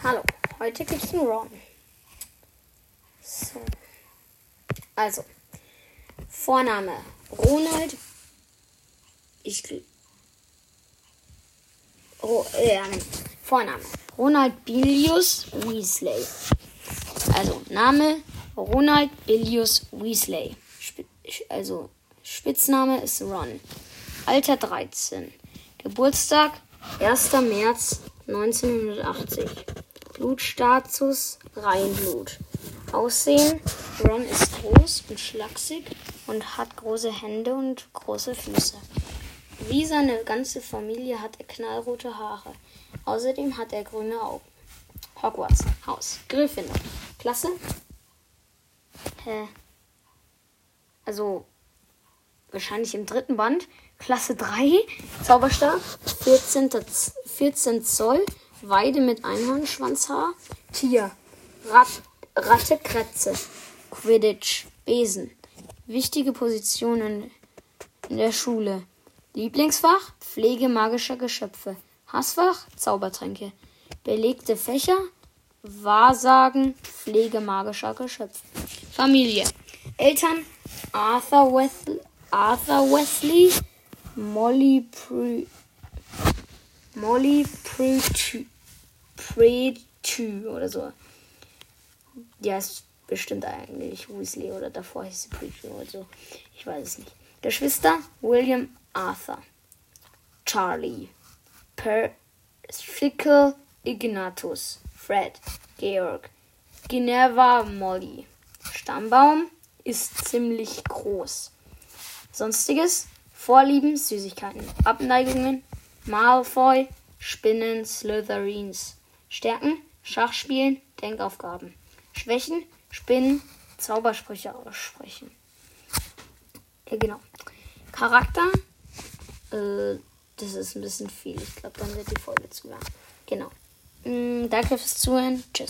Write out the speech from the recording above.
Hallo, heute gibt's einen Ron. So. Also, Vorname Ronald. Ich. Oh, äh, Vorname Ronald Bilius Weasley. Also, Name Ronald Bilius Weasley. Sp also, Spitzname ist Ron. Alter 13. Geburtstag 1. März 1980. Blutstatus Reinblut. Aussehen Ron ist groß und schlaksig und hat große Hände und große Füße. Wie seine ganze Familie hat er knallrote Haare. Außerdem hat er grüne Augen. Hogwarts Haus Gryffindor. Klasse? Hä? Also wahrscheinlich im dritten Band. Klasse 3, Zauberstab, 14, 14 Zoll, Weide mit Einhornschwanzhaar, Tier, Rat, Ratte, Kretze, Quidditch, Besen. Wichtige Positionen in der Schule. Lieblingsfach, Pflege magischer Geschöpfe. Hassfach, Zaubertränke. Belegte Fächer, Wahrsagen, Pflege magischer Geschöpfe. Familie. Eltern, Arthur Wesley, Arthur Wesley Molly Pre Molly Pretu oder so. Die heißt bestimmt eigentlich Weasley oder davor hieß sie Pretu oder so. Ich weiß es nicht. Geschwister William Arthur. Charlie. Percival Ignatius. Fred. Georg. Ginevra Molly. Stammbaum ist ziemlich groß. Sonstiges Vorlieben, Süßigkeiten. Abneigungen, Malfoy, Spinnen, Slytherins. Stärken, Schachspielen, Denkaufgaben. Schwächen, Spinnen, Zaubersprüche aussprechen. Ja, genau. Charakter, äh, das ist ein bisschen viel. Ich glaube, dann wird die Folge zu lang. Genau. Mm, danke fürs Zuhören. Tschüss.